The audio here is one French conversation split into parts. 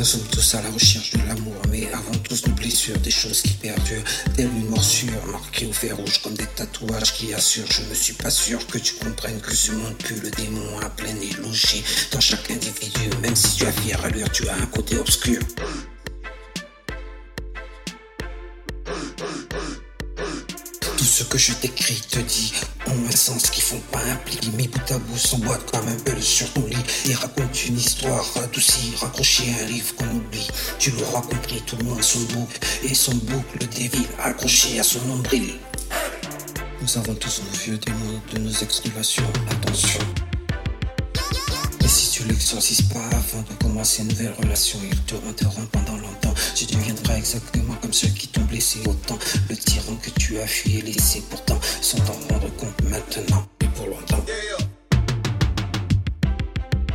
Nous sommes tous à la recherche de l'amour, mais avant tous nos blessures, des choses qui perdurent, telle une morsure marquée au fer rouge comme des tatouages qui assurent. Je ne suis pas sûr que tu comprennes que ce monde pue le démon à plein et dans chaque individu. Même si tu as fière allure, tu as un côté obscur. Je t'écris te dit ont un sens qui font pas un pli. Mes bouts à bout s'emboîtent comme un bel sur ton lit et raconte une histoire radoucie, raccrochée à un livre qu'on oublie. Tu l'auras compris, tout le son bouc et son boucle dévile accroché à son nombril. Nous avons tous nos vieux démons de nos exclamations. Attention. Et si tu l'exorcises pas avant de commencer une nouvelle relation, ils te hanteront pendant longtemps. Tu deviendras exactement comme ceux qui t'ont blessé autant. Le que tu as fui et laissé pourtant sans t'en rendre compte maintenant et pour longtemps.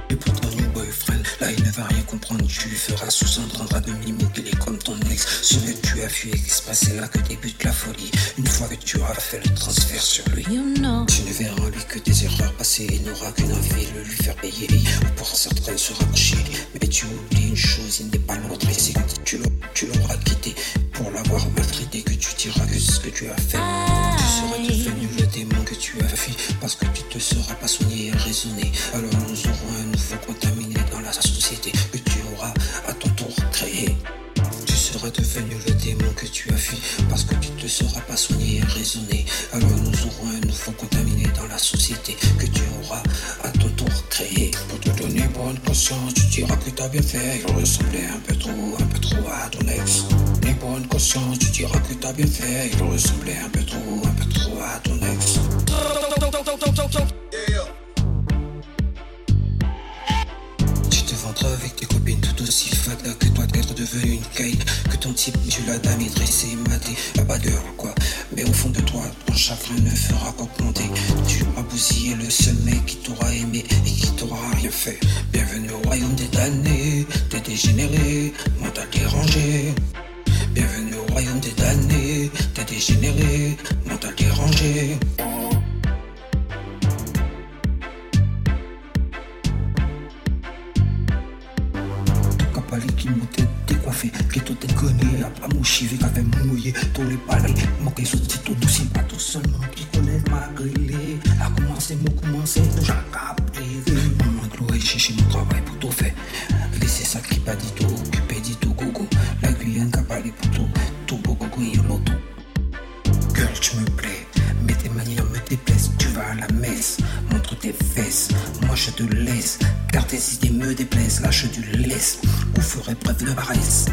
Et pour ton new boyfriend, là il ne va rien comprendre. Tu lui feras sous-entendre à demi-mot qu'il est comme ton ex. Ce que tu as fui exprès, c'est là que débute la folie. Une fois que tu auras fait le transfert sur lui, You know. tu ne verras en lui que des erreurs passées et n'auras qu'une envie de lui faire payer. Ou pour certains se raccrocher. Mais tu oublies une chose, il n'est pas l'autre. Et c'est quand tu l'auras quitté pour l'avoir maltraité que tu diras que ce que tu as fait. Tu seras devenu le démon que tu as fui parce que tu te seras pas soigné et raisonné. Alors nous aurons un nouveau contaminé dans la société que tu auras à ton tour créé. Tu seras devenu le démon que tu as fui parce que tu te seras pas soigné et raisonné. Alors nous aurons un nouveau contaminé dans la société que tu auras à ton tour créé. Pour te donner bonne conscience, tu diras que t'as bien fait. Il ressemblait un peu Tu diras que t'as bien fait. Il ressemblait un peu trop, un peu trop à ton ex. Tu te vendras avec tes copines tout aussi fada que toi d'être devenu une caille. Que ton type, tu l'as damé, dressé, maté, abatteur, quoi. Mais au fond de toi, ton chagrin ne fera qu'augmenter. Tu as bousillé le seul mec qui t'aura aimé et qui t'aura rien fait. Bienvenue au royaume des damnés, des dégénérés, mental dérangé. Des damnés, des dégénérés, mental dérangé. Kapali qui montait décoiffé, qui tout déconné, à pas mouchivé, qu'avait mouillé, tous les palais, manqué sous tout douce, pas tout seulement qui connaît ma grillée, a commencé, m'a commencé, me déplaisent. Lâche du laisse, ou ferai preuve de paresse.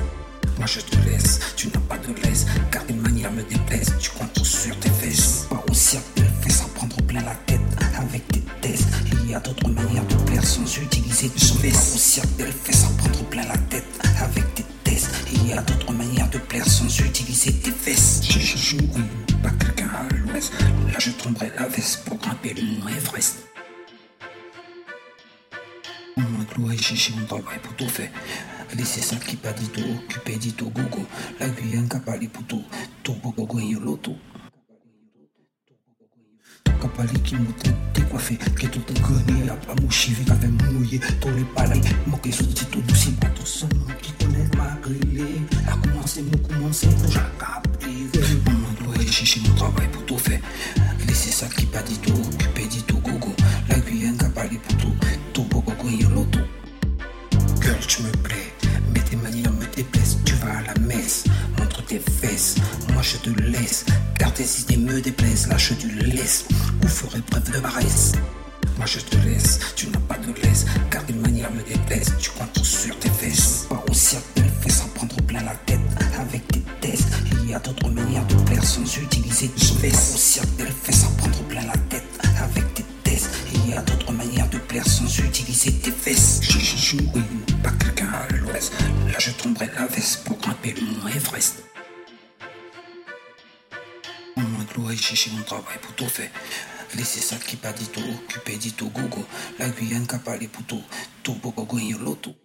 Moi, je te laisse, tu n'as pas de laisse, car tes manières me déplaisent. Tu comptes sur tes fesses. Pas au cirque de fesses sans prendre plein la tête avec tes tests. Il y a d'autres manières de plaire sans utiliser de fesses. Pas au cirque de fesses sans prendre plein la tête avec tes tests. Il y a d'autres manières de plaire sans utiliser tes fesses. Je, oui, pas quelqu'un à l'ouest. Là, je tomberai la veste pour grimper le tout faire. Laissez ça qui pas dit tout, occupé dit tout, gogo. La gogo, l'auto. Kapali qui montait décoiffé, qui tout déconné, a pas mouchivé, qui avait mouillé, sous tout seulement qui connaît ma a commencé, m'a commencé, déjà capté, maman doit aller chercher mon travail pour tout faire, laisser tes. Moi, je te laisse, car tes idées me déplaisent. Lâche du laisse, ou ferai preuve de paresse? Moi, je te laisse, tu n'as pas de laisse, car tes manières me déplaisent. Tu comptes sur tes fesses. Pas au cirque de fesses sans prendre plein la tête avec tes tests. Il y a d'autres manières de plaire sans utiliser de fesses. Pas au cirque de fesses sans prendre plein la tête avec tes tests. Il y a d'autres manières de plaire sans utiliser tes fesses. Je, je, je, oui, pas quelqu'un à l'ouest. Là, je tomberai la veste pour grimper le mont Everest. Maman gloire, chercher mon travail pour tout faire. Laissez ça qui pas dit tout, occupé dit tout, gogo. La Guyane qui a parlé pour tout, tout, gogo, et.